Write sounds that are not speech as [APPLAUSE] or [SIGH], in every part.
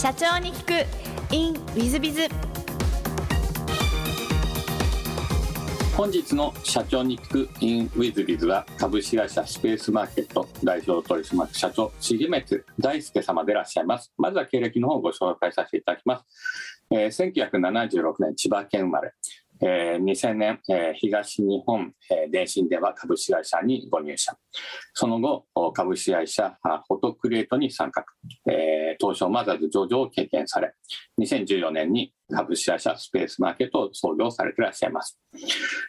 社長に聞く。In ウィズビズ本日の社長に聞く in ウィズビズは株式会社スペースマーケット代表取締役社長重光大輔様でいらっしゃいます。まずは経歴の方をご紹介させていただきます、えー、1976年千葉県生まれ。えー、2000年、えー、東日本、えー、電信電話株式会社にご入社。その後、株式会社フォトクリエイトに参画、えー、東証マザーズ上場を経験され、2014年に株式会社スペースマーケットを創業されていらっしゃいます。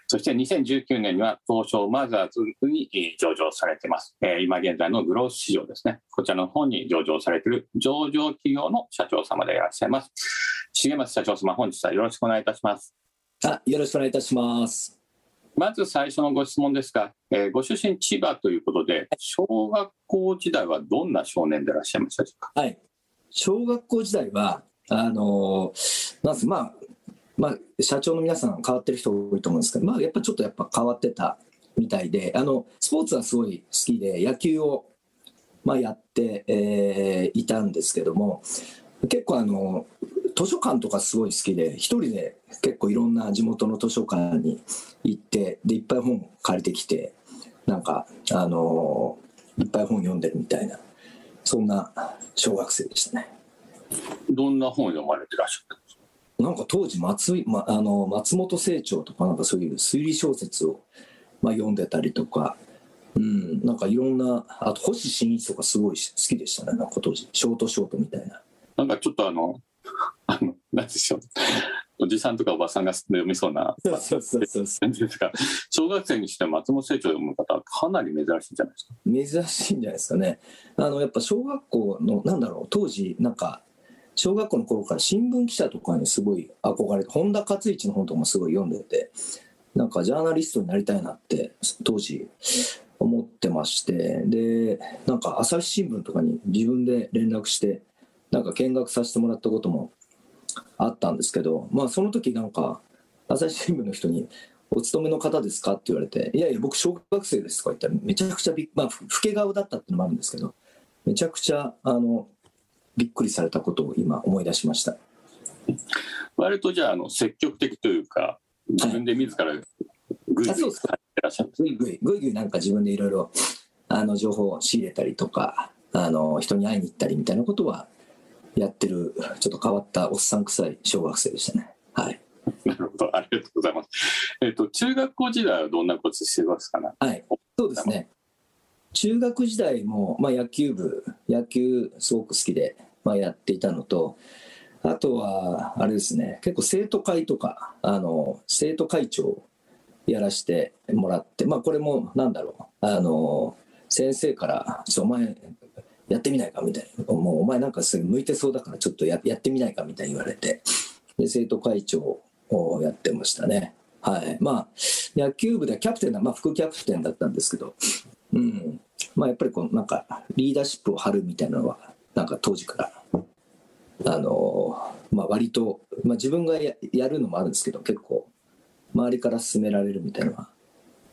そして2019年には東証マザーズに上場されています。えー、今現在のグロース市場ですね。こちらの方に上場されている上場企業の社長様でいらっしゃいます。重松社長様、本日はよろしくお願いいたします。あよろしくお願いいたします。まず最初のご質問ですが、えー、ご出身千葉ということで、小学校時代はどんな少年でいらっしゃいましたか？はい、小学校時代はあのー、なんすまあまあ社長の皆さん変わってる人多いと思うんですけど、まあやっぱちょっとやっぱ変わってたみたいで、あのスポーツはすごい好きで野球をまあやって、えー、いたんですけども、結構あの図書館とかすごい好きで、一人で結構いろんな地元の図書館に行って、で、いっぱい本借りてきて、なんか、あのー、いっぱい本読んでるみたいな、そんな小学生でしたね。どんな本読まれてらっしゃったんですか？なんか当時松、ま、あの松本清張とかなんかそういう推理小説を、まあ、読んでたりとか、うん、なんかいろんな、あと星新一とかすごい好きでしたね、なんか当時、ショートショートみたいな。なんかちょっとあの、あの、なんでしょう。おじさんとかおばさんが読みそうなですか。小学生にして松本清張を読む方はかなり珍しいんじゃないですか。珍しいんじゃないですかね。あの、やっぱ小学校の、なんだろう、当時、なんか、小学校の頃から新聞記者とかにすごい憧れて、本田勝一の本とかもすごい読んでて、なんかジャーナリストになりたいなって当時思ってまして、で、なんか朝日新聞とかに自分で連絡して、なんか見学させてもらったこともあったんですけど、まあ、その時なんか朝日新聞の人に「お勤めの方ですか?」って言われて「いやいや僕小学生です」とか言ったらめちゃくちゃびまあ老け顔だったっていうのもあるんですけどめちゃくちゃあのびっくりされたことを今思い出しました。割とじゃああの積極的というか自分で自らぐい。ぐいらっしゃるぐいぐいぐいぐいなんか自分でいろいろあの情報を仕入れたりとかあの人に会いに行ったりみたいなことはやってる、ちょっと変わったおっさん臭い小学生でしたね。はい。なるほど、ありがとうございます。えっ、ー、と、中学校時代はどんなことしてますかね？はい、そうですね。中学時代も、まあ、野球部、野球すごく好きで、まあ、やっていたのと、あとは、あれですね、結構生徒会とか、あの、生徒会長やらせてもらって、まあ、これも、なんだろう、あの、先生から、お前、やってみないかみたいな。もうお前なんかすぐ向いてそうだからちょっとややってみないかみたいに言われて、で、生徒会長をやってましたね。はい。まあ、野球部ではキャプテンまあ副キャプテンだったんですけど、うん。まあやっぱりこう、なんかリーダーシップを張るみたいなのは、なんか当時から、あのまあ割と、まあ自分がややるのもあるんですけど、結構、周りから勧められるみたいなのは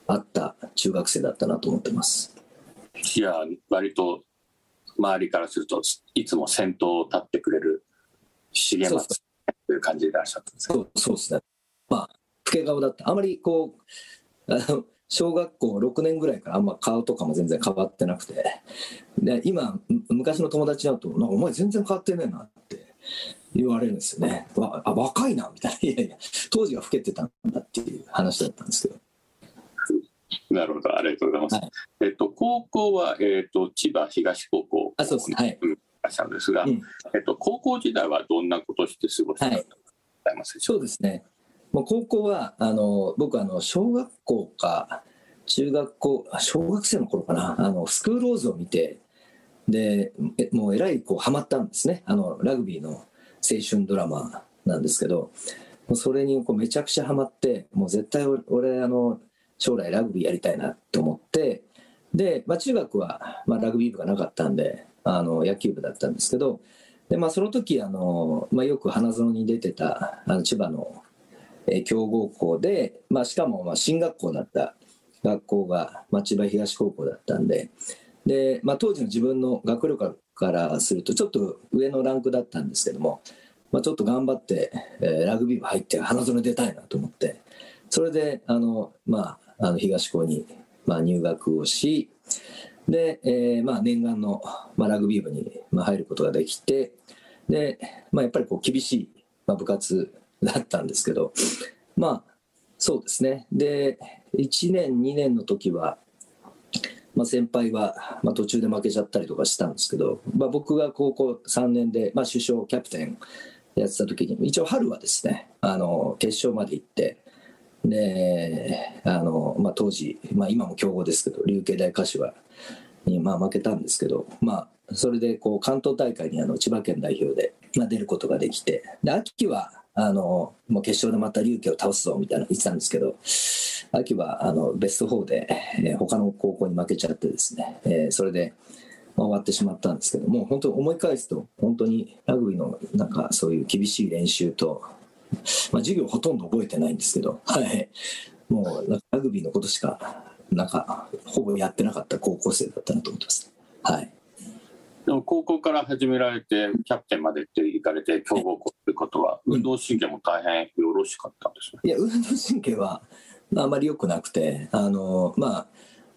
あった中学生だったなと思ってます。いや、割と周りからするといつも先頭を立ってくれる重松という感じでいらっしゃったんですそうそうですね。まあ老け顔だったあまりこうあの小学校6年ぐらいからあんま顔とかも全然変わってなくてで今昔の友達だと「お前全然変わってねえな」って言われるんですよね。わあ若いなみたいな。いやいや当時は老けてたんだっていう話だったんですけどなるほど、ありがとうございます。はい、えっと、高校は、えっと、千葉東高校あ、そうですね。はい。しゃるんですが、うん、えっと、高校時代はどんなことして過ごしたかございますでしょうか、そうですね。もう高校は、あの、僕、あの、小学校か、中学校、小学生の頃かな、あの、スクールオーズを見て、で、えもうえらいこう、ハマったんですね。あの、ラグビーの青春ドラマなんですけど、もうそれにこうめちゃくちゃハマって、もう絶対俺、あの、将来ラグビーやりたいなと思ってで、まあ、中学は、まあ、ラグビー部がなかったんであの野球部だったんですけどで、まあ、その時あの、まあ、よく花園に出てたあの千葉の、え強豪校で、まあ、しかもまあ進学校だった学校が、まあ、千葉東高校だったんでで、まあ、当時の自分の学力からするとちょっと上のランクだったんですけども、まあ、ちょっと頑張って、えーラグビー部入って花園出たいなと思ってそれであの、まあ、あの東高に、まあ、入学をしで、えーまあ、念願の、まあ、ラグビー部に、まあ、入ることができてで、まあ、やっぱりこう厳しい、まあ、部活だったんですけどまあそうですね。で1年2年の時はまあ、先輩は、まあ、途中で負けちゃったりとかしたんですけど、まあ、僕が高校3年で、まあ、首相キャプテンやってた時に一応春はですねあの決勝まで行ってであの、まあ、当時、まあ、今も強豪ですけど琉球大柏に、まあ、負けたんですけど、まあ、それでこう関東大会にあの千葉県代表で、まあ、出ることができてで秋はあのもう決勝でまた琉球を倒すぞみたいな言ってたんですけど秋はあのベスト4で、えー他の高校に負けちゃってですね、えーそれで、ま終わってしまったんですけども本当思い返すと本当にラグビーのなんかそういう厳しい練習と、まあ、授業ほとんど覚えてないんですけど、はい、もうラグビーのことしかなんかほぼやってなかった高校生だったなと思ってます。はいでも高校から始められてキャプテンまでって行かれて強豪校ということは運動神経も大変よろしかったんですね？いや運動神経はまああまり良くなくてあのまあ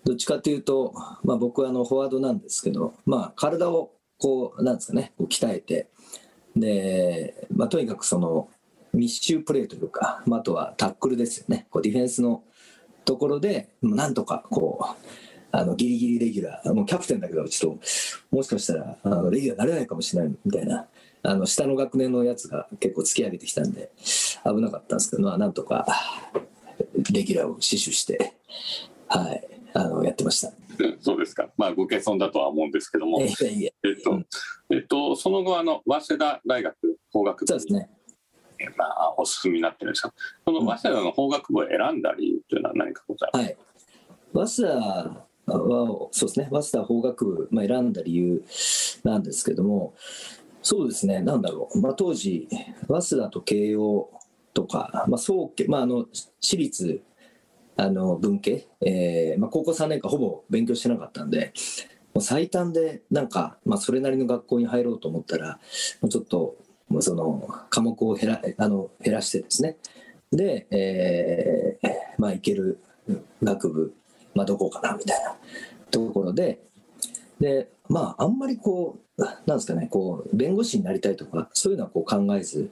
どっちかというと、まあ、僕はあのフォワードなんですけど、まあ、体をこうなんですかねこう鍛えてで、まあ、とにかくその密集プレーというか、まあ、あとはタックルですよねこうディフェンスのところでなんとかこうあのギリギリレギュラーもうキャプテンだけどちょっともしかしたらあのレギュラーになれないかもしれないみたいなあの下の学年のやつが結構突き上げてきたんで危なかったんですけど、まあ、なんとかレギュラーを死守して、はい、あのやってました。うんそうですか。まあご謙遜だとは思うんですけども、えっと、えっと、その後あの早稲田大学法学部に、そうですね。まあお進みになってるんですが、その早稲田の法学部を選んだ理由というのは何かございます？はい。早稲田は、そうですね、早稲田法学部、まあ、選んだ理由なんですけども、そうですね、なんだろう、まあ、当時、早稲田と慶応とか、まあ、総家、まあ、あの私立あの文系、えーまあ、高校3年間ほぼ勉強してなかったんで、もう最短でなんか、まあ、それなりの学校に入ろうと思ったら、もうちょっと、その科目を減らあの減らしてですね、で、えーまあ、行ける学部、まあ、どこかなみたいなところで、で、まあ、あんまりこう、なんですかね、こう、弁護士になりたいとか、そういうのはこう考えず、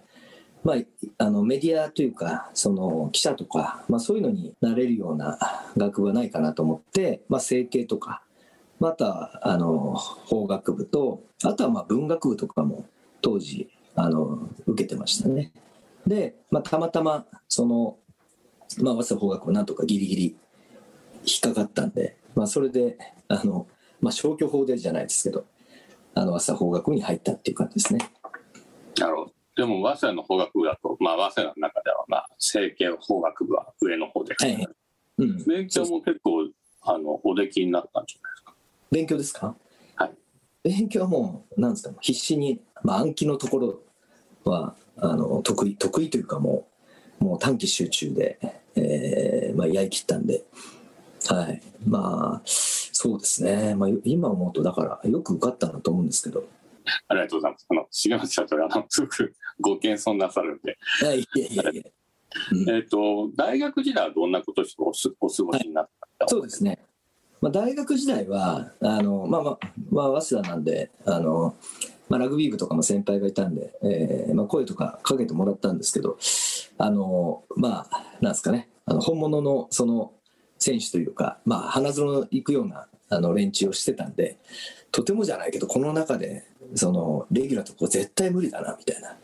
まあ、あのメディアというか、その記者とか、まあ、そういうのになれるような学部はないかなと思って、まあ、整形とか、またあの法学部と、あとはまあ文学部とかも当時あの受けてましたね。で、まあ、たまたまその、まあ、早稲田法学部なんとかギリギリ引っかかったんで、まあ、それであの、まあ、消去法でじゃないですけど、あの早稲田法学部に入ったっていう感じですね。なるほど。でも早稲田の法学部だと、まあ、早稲田の中では、まあ、整形法学部は上の方で、はいうん、勉強も結構あのおできになったんじゃないですか。勉強ですか？はい。勉強はもう、なんですか、必死に、まあ、暗記のところは、あの、得意、得意というかもう、もう短期集中で、えーまあ、やりきったんで、はい。まあ、そうですね。まあ、今思うと、だから、よく受かったなと思うんですけど、ありがとうございます。あの重松社長があのすごくご謙遜なさるんで、いやいやいやいや、うんえっ、と大学時代はどんなことをお過ごしになったそうですね。まあ、大学時代は、あの、まあまあ、まあ、早稲田なんで、あの、まあ、ラグビー部とかも先輩がいたんで、えーまあ、声とかかけてもらったんですけど、あの、まあ、なんですかね、あの本物のその選手というか、まあ、花園行くようなあの連中をしてたんで、とてもじゃないけど、この中で、その、レギュラーとこ絶対無理だな、みたいな、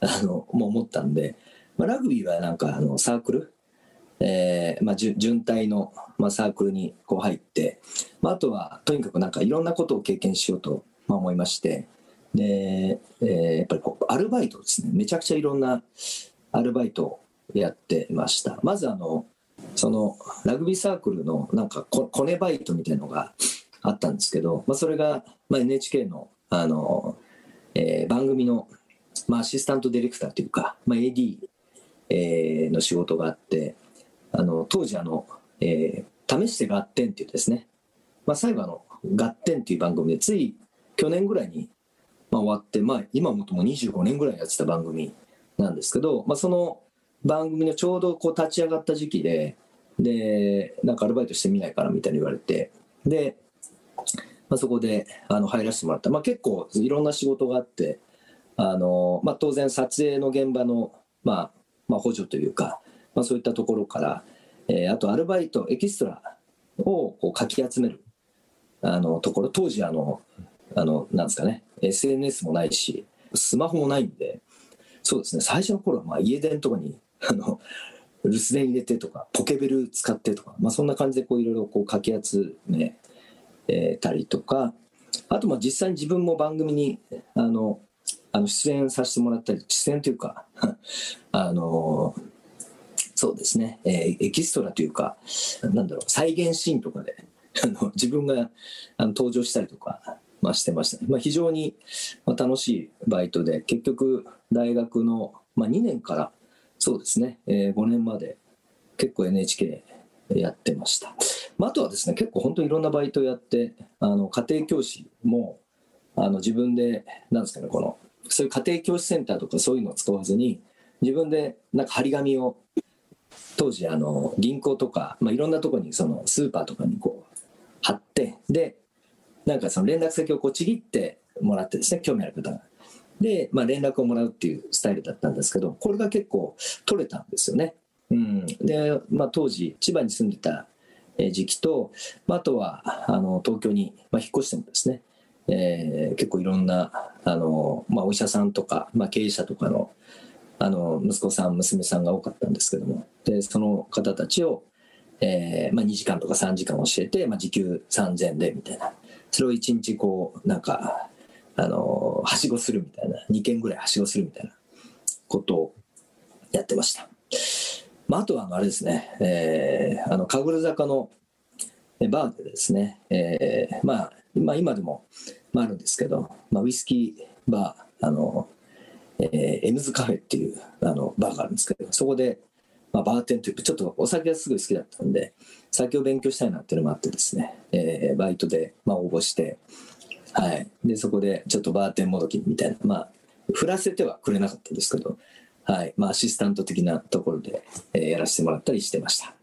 あの、もう思ったんで、まあ、ラグビーはなんか、あの、サークル、えーまあ、準準体の、まあ、サークルにこう入って、まあ、あとはとにかくなんかいろんなことを経験しようと、まあ、思いましてで、えーやっぱりこうアルバイトですね。めちゃくちゃいろんなアルバイトをやってました。まずあのそのラグビーサークルのなんかココネバイトみたいのがあったんですけど、まあ、それが、まあ、NHK のあの、えー番組の、まあ、アシスタントディレクターというか、まあ、AD えーの仕事があってあの当時あの、えー試して合点っていうですね、まあ、最後あの合点っていう番組でつい去年ぐらいに、まあ、終わって、まあ、今もとも25年ぐらいやってた番組なんですけど、まあ、その番組のちょうどこう立ち上がった時期で、で、なんかアルバイトしてみないからみたいに言われて、で、まあ、そこであの入らせてもらった、まあ、結構いろんな仕事があってあの、まあ、当然撮影の現場の、まあまあ、補助というか、まあ、そういったところから、えー、あとアルバイトエキストラをこうかき集めるあのところ当時あのあのなんですかね。SNS もないしスマホもないんでそうですね。最初の頃はまあ家電とかに [LAUGHS] あの留守電入れてとかポケベル使ってとか、まあ、そんな感じでこういろいろこうかき集め、たりとかあとまあ実際に自分も番組にあのあの出演させてもらったり出演というか [LAUGHS] あのそうですね、えー、エキストラというかなんだろう再現シーンとかで [LAUGHS] あの自分があの登場したりとか、まあ、してましたね、まあ、非常に楽しいバイトで結局大学の、まあ、2年からそうですね、えー、5年まで結構 NHK やってました。まあ、あとはですね結構本当にいろんなバイトやってあの家庭教師もあの自分でなんですかねこのそういう家庭教師センターとかそういうのを使わずに自分でなんか張り紙を当時あの銀行とか、まあ、いろんなとこにそのスーパーとかにこう貼ってでなんかその連絡先をこうちぎってもらってですね興味ある方が。で、まあ、連絡をもらうっていうスタイルだったんですけどこれが結構取れたんですよね。うん、で、まあ、当時千葉に住んでた時期と、まあ、あとはあの東京に、ま、引っ越してもですね、えー、結構いろんなあの、まあ、お医者さんとか、まあ、経営者とかのあの息子さん娘さんが多かったんですけどもでその方たちを、えーまあ、2時間とか3時間教えて、まあ、時給3000円でみたいなそれを1日こうなんかあのはしごするみたいな2件ぐらいはしごするみたいなことをやってました。まあ、あとはあれですね、えー、あの神楽坂のバーでですね、えーまあ、まあ、今でも、まあ、あるんですけど、まあ、ウイスキーバーあの、えー、エムズカフェっていうあのバーがあるんですけどそこで、まあ、バーテンというちょっとお酒がすごい好きだったんで酒を勉強したいなっていうのもあってですね、えー、バイトで、まあ、応募して、はい、でそこでちょっとバーテンもどきみたいなまあ振らせてはくれなかったんですけどはいまあ、アシスタント的なところで、えー、やらせてもらったりしてました。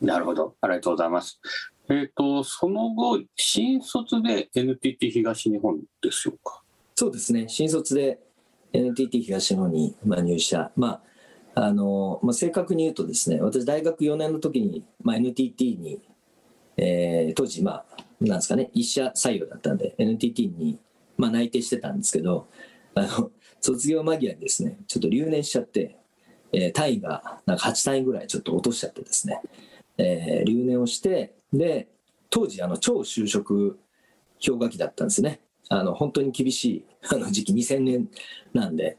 なるほど、ありがとうございます。えっ、ー、と、その後、新卒で NTT 東日本でしょうか？そうですね、新卒で NTT 東日本に、まあ、入社。まああのまあ、正確に言うとですね、私、大学4年の時に、まあ、NTT に、えー、当時、まあ、なんですかね、一社採用だったんで、NTT に、まあ、内定してたんですけど、あの卒業間際にですね、ちょっと留年しちゃって、えー、単位がなんか8単位ぐらいちょっと落としちゃってですね、えー、留年をして、で、当時、あの、超就職氷河期だったんですね。あの、本当に厳しいあの時期、2000年なんで、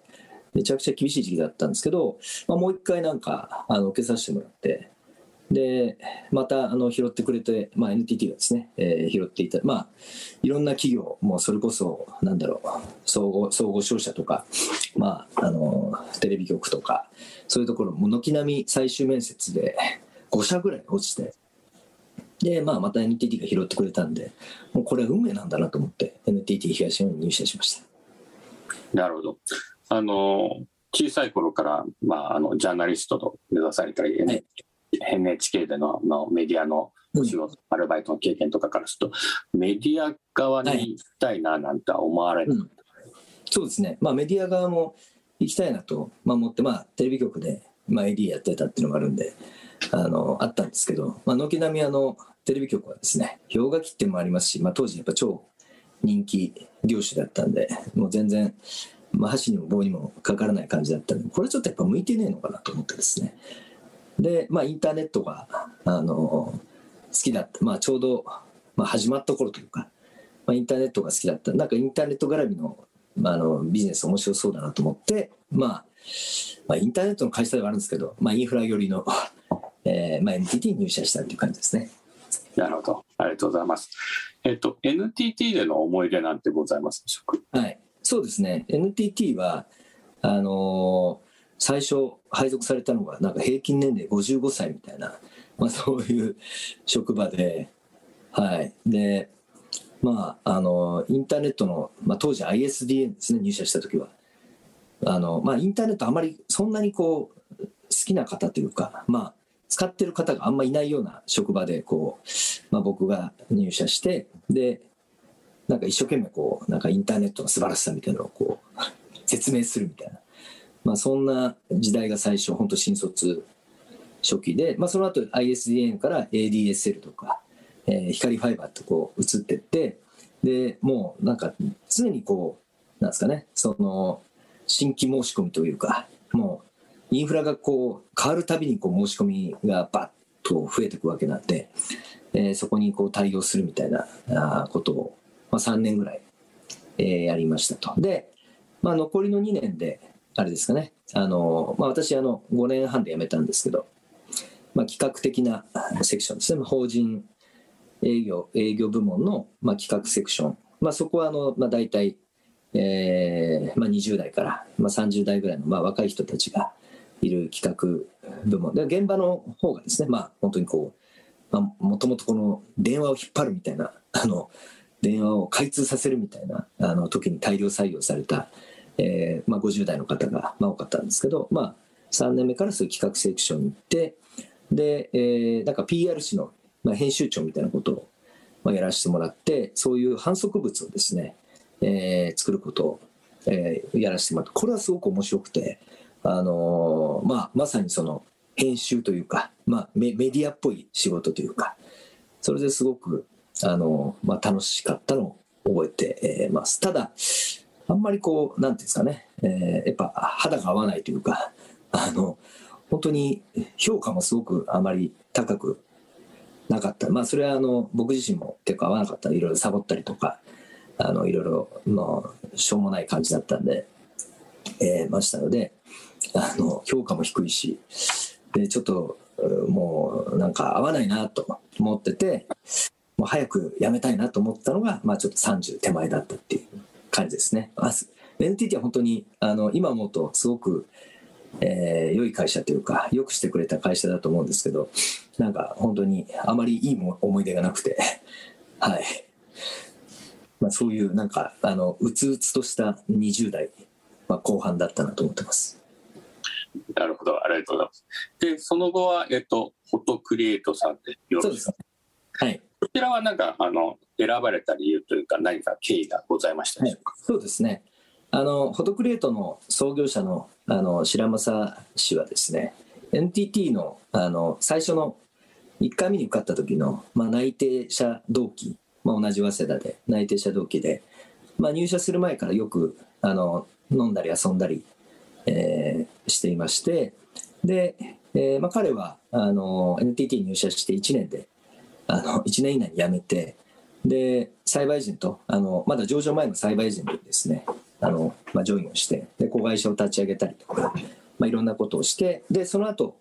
めちゃくちゃ厳しい時期だったんですけど、まあ、もう一回なんか、あの、受けさせてもらって、で、またあの拾ってくれて、まあ、NTT がですね、えー、拾っていた、まあ、いろんな企業、もうそれこそ、なんだろう、総合総合商社とか、まあ、あのテレビ局とか、そういうところ、も軒並み最終面接で5社ぐらい落ちて、で、まあ、また NTT が拾ってくれたんで、もうこれは運命なんだなと思って、NTT 東日本に入社しました。なるほど。あの小さい頃から、まあ、あのジャーナリストと目指されたり、ね、はい。NHK でののメディアのお仕事、うん、アルバイトの経験とかからすると、メディア側に行きたいななんて思われる、はいうん、そうですね、まあ、メディア側も行きたいなと、まあ、思って、まあ、テレビ局で、まあ、AD やってたっていうのがあるんで、あのあったんですけど、まあ、軒並みあのテレビ局はですね、氷河期ってもありますし、まあ、当時やっぱ超人気業種だったんで、もう全然、まあ、箸にも棒にもかからない感じだったんで、これちょっとやっぱ向いてねえのかなと思ってですね、で、まあ、インターネットが、あの好きだった、まあ、ちょうど、まあ、始まった頃というか、まあ、インターネットが好きだったなんかインターネット絡みの,、まあ、あのビジネス面白そうだなと思って、まあ、まあ、インターネットの会社ではあるんですけど、まあ、インフラ寄りの、[LAUGHS] えーまあ、NTT に入社したっていう感じですね。なるほど。ありがとうございます。えっと、NTT での思い出なんてございますでしょうか？はい。そうですね。NTT は、あのー最初配属されたのがなんか平均年齢55歳みたいな、まあ、そういう職場で、はい、でまあ、あのインターネットの、まあ、当時 ISDN ですね入社した時はあの、まあ、インターネットあまりそんなにこう好きな方というか、まあ、使ってる方があんまいないような職場でこう、まあ、僕が入社してでなんか一生懸命こうなんかインターネットの素晴らしさみたいなのをこう説明するみたいな、まあ、そんな時代が最初本当新卒初期で、まあ、その後 ISDN から ADSL とか、えー、光ファイバーとこう移ってってでもうなんか常にこうなんですかねその新規申し込みというかもうインフラがこう変わるたびにこう申し込みがバッと増えていくわけなんで、えー、そこにこう対応するみたいなことを、まあ、3年ぐらい、えー、やりましたと。で、まあ、残りの2年であれですかね。あの、まあ、私あの5年半で辞めたんですけどまあ、企画的なセクションですね、まあ、法人営業営業部門の、まあ、企画セクション、まあ、そこはあの、まあ、大体、えーまあ、20代から、まあ、30代ぐらいの、まあ、若い人たちがいる企画部門。で現場の方がですね、まあ、本当にこう、まあ、もともとこの電話を引っ張るみたいなあの電話を開通させるみたいなあの時に大量採用された、えーまあ、50代の方が、まあ、多かったんですけど、まあ、3年目からそういう企画セクションに行ってで、えー、なんか PR 誌の、まあ、編集長みたいなことを、まあ、やらせてもらってそういう反則物をですね、えー、作ることを、えー、やらせてもらってこれはすごく面白くて、あのー、まあ、まさにその編集というか、まあ、メメディアっぽい仕事というかそれですごく、あの、まあ、楽しかったのを覚えてます。ただあんまりこう、なんていうんですかね、えー、やっぱ肌が合わないというか、あの、本当に評価もすごくあまり高くなかった。まあ、それはあの僕自身も結構合わなかった。いろいろサボったりとか、あのいろいろのしょうもない感じだったんで、えー、ましたので、あの評価も低いし、でちょっともうなんか合わないなと思ってて、もう早く辞めたいなと思ったのが、まあ、ちょっと30手前だったっていう感じですね。NTT は本当にあの今思うとすごくえー、良い会社というか、よくしてくれた会社だと思うんですけど、なんか本当にあまりいい思い出がなくて、[LAUGHS] はい。まあ、そういうなんか、あの、うつうつとした20代、まあ、後半だったなと思ってます。なるほど、ありがとうございます。で、その後は、えっと、フォトクリエイトさんでよろしいですか、はい。こちらはなんか、あの、選ばれた理由というか、何か経緯がございましたでしょうか、はい、そうですね。あの、フォトクリエイトの創業者のあの白正氏はですね NTT のあの最初の1回目に受かった時の、まあ、内定者同期、まあ、同じ早稲田で内定者同期で、まあ、入社する前からよくあの飲んだり遊んだり、えー、していましてで、えーまあ、彼はあの NTT に入社して1年であの1年以内に辞めてで栽培人とあのまだ上場前の栽培人でですねあの、まあ、ジョインをしてで子会社を立ち上げたりとか、まあ、いろんなことをしてでその後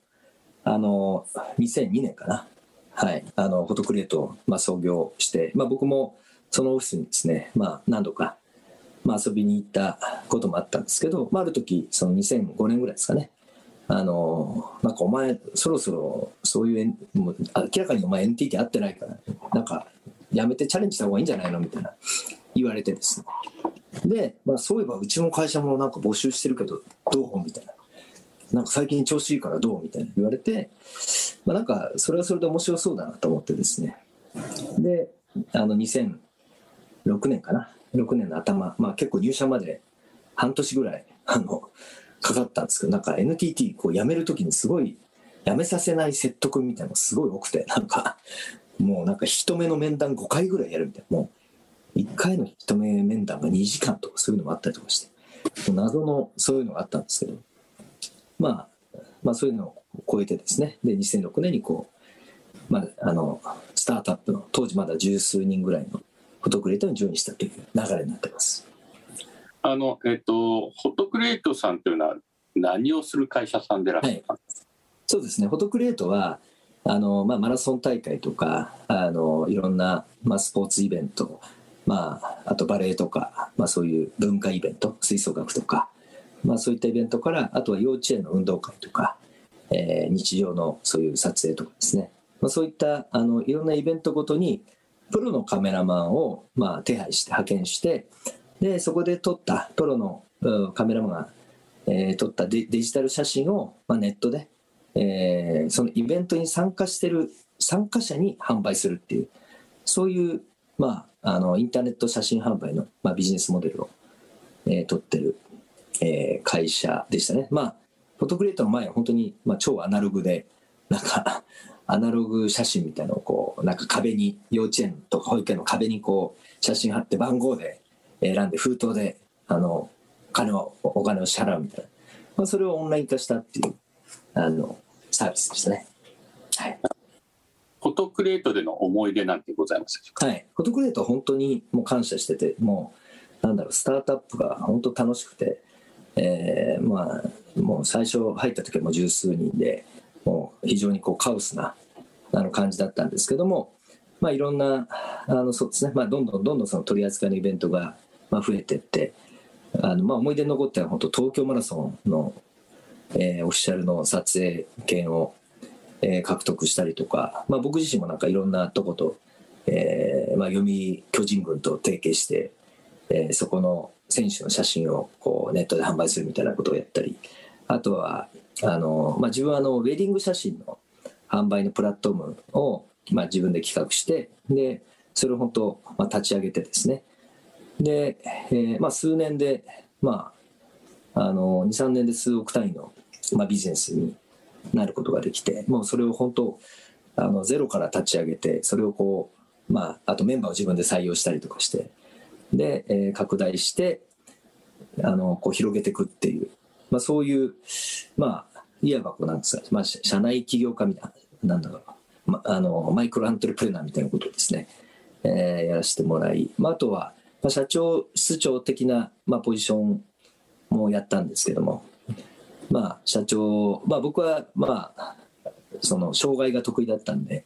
あの2002年かな、はい、あのフォトクリエイトを、まあ、創業して、まあ、僕もそのオフィスにですね、まあ、何度か、まあ、遊びに行ったこともあったんですけど、まあ、ある時その2005年ぐらいですかねあのなんかお前そろそろそういうもう明らかにお前 NTT 合ってないからなんかやめてチャレンジした方がいいんじゃないのみたいな言われてですねで、まあ、そういえばうちの会社もなんか募集してるけどどうみたいな。なんか最近調子いいからどうみたいな言われて、まあ、なんかそれはそれで面白そうだなと思ってですね。で、あの2006年かな。6年の頭、まあ結構入社まで半年ぐらい、あの、かかったんですけど、なんか NTT こう辞めるときにすごい辞めさせない説得みたいなのすごい多くて、なんか、もうなんか人目の面談5回ぐらいやるみたいな。もう1回の一目面談が2時間とかそういうのもあったりとかして、謎のそういうのがあったんですけど、まあ、まあそういうのを超えてですね、で、2006年にこう、まあ、あの、スタートアップの当時まだ十数人ぐらいのフォトクリエイトにジョインしたという流れになってます。あの、えっと、フォトクリエイトさんというのは何をする会社さんでらっしゃるか、はい、そうですね、フォトクリエイトは、あのまあ、マラソン大会とかあのいろんな、まあ、スポーツイベントまあ、あとバレエとか、まあ、そういう文化イベント吹奏楽とか、まあ、そういったイベントからあとは幼稚園の運動会とか、えー、日常のそういう撮影とかですね、まあ、そういったあのいろんなイベントごとにプロのカメラマンを、まあ、手配して派遣してでそこで撮ったプロのカメラマンが、えー撮ったデジタル写真を、まあ、ネットで、えーそのイベントに参加してる参加者に販売するっていうそういう、まあ、あのインターネット写真販売の、まあ、ビジネスモデルを、えー取ってる、えー会社でしたね。まあフォトクリエイトの前は本当に、まあ、超アナログでなんか [LAUGHS] アナログ写真みたいなのをこうなんか壁に幼稚園とか保育園の壁にこう写真貼って番号で選んで封筒であの金をお金を支払うみたいな、まあ、それをオンライン化したっていうあのサービスでしたね。はい。フォトクリエイトでの思い出なんてございますはい、フォトクリエイトは本当にもう感謝しててもうなんだろうスタートアップが本当楽しくて、えーまあもう最初入った時はもう十数人でもう非常にこうカオスなあの感じだったんですけども、まあ、いろんなあのそうですね、まあ、どんどんどんどんその取り扱いのイベントがまあ増えてって。あの、まあ、思い出に残ってるのは本当東京マラソンの、えーオフィシャルの撮影権をえー獲得したりとか、まあ、僕自身もなんかいろんなとこと、えーまあ、読売巨人軍と提携して、えーそこの選手の写真をこうネットで販売するみたいなことをやったりあとはあの、まあ、自分はあのウェディング写真の販売のプラットフォームを、まあ、自分で企画してでそれを本当、まあ、立ち上げてですねで、えーまあ、数年で、まあ、あの23年で数億単位の、まあ、ビジネスになることができてもうそれを本当あのゼロから立ち上げてそれをこう、まあ、あとメンバーを自分で採用したりとかしてで、えー拡大してあのこう広げていくっていう、まあ、そういうまあいわばこうなんですか、まあ、社内起業家みたいななんだろう、まあのマイクロアントレプレナーみたいなことをですね、えーやらせてもらい、まあ、あとは、まあ、社長室長的な、まあ、ポジションもやったんですけども。まあ社長、まあ、僕はまあその障害が得意だったんで、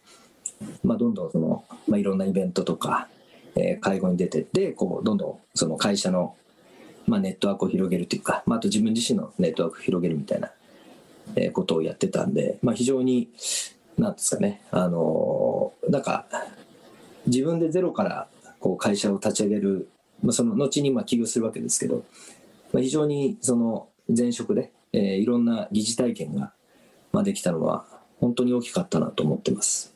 まあ、どんどんその、まあ、いろんなイベントとか、えー会合に出てってこうどんどんその会社の、まあ、ネットワークを広げるというか、まあ、あと自分自身のネットワークを広げるみたいな、えーことをやってたんで、まあ、非常になんですかねあのーなんか自分でゼロからこう会社を立ち上げる、まあ、その後にまあ起業するわけですけど、まあ、非常にその前職で、えーいろんな疑似体験が、ま、できたのは本当に大きかったなと思ってます。